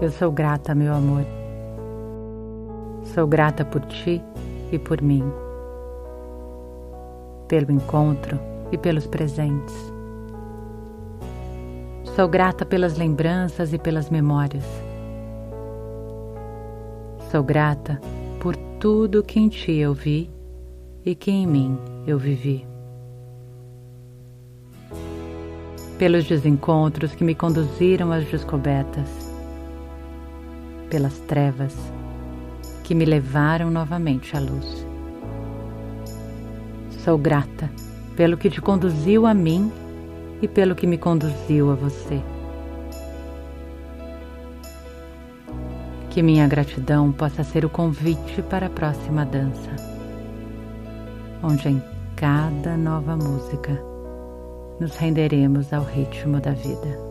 Eu sou grata, meu amor. Sou grata por ti e por mim, pelo encontro e pelos presentes. Sou grata pelas lembranças e pelas memórias. Sou grata por tudo que em ti eu vi e que em mim eu vivi. Pelos desencontros que me conduziram às descobertas, pelas trevas que me levaram novamente à luz. Sou grata pelo que te conduziu a mim e pelo que me conduziu a você. Que minha gratidão possa ser o convite para a próxima dança, onde em cada nova música nos renderemos ao ritmo da vida.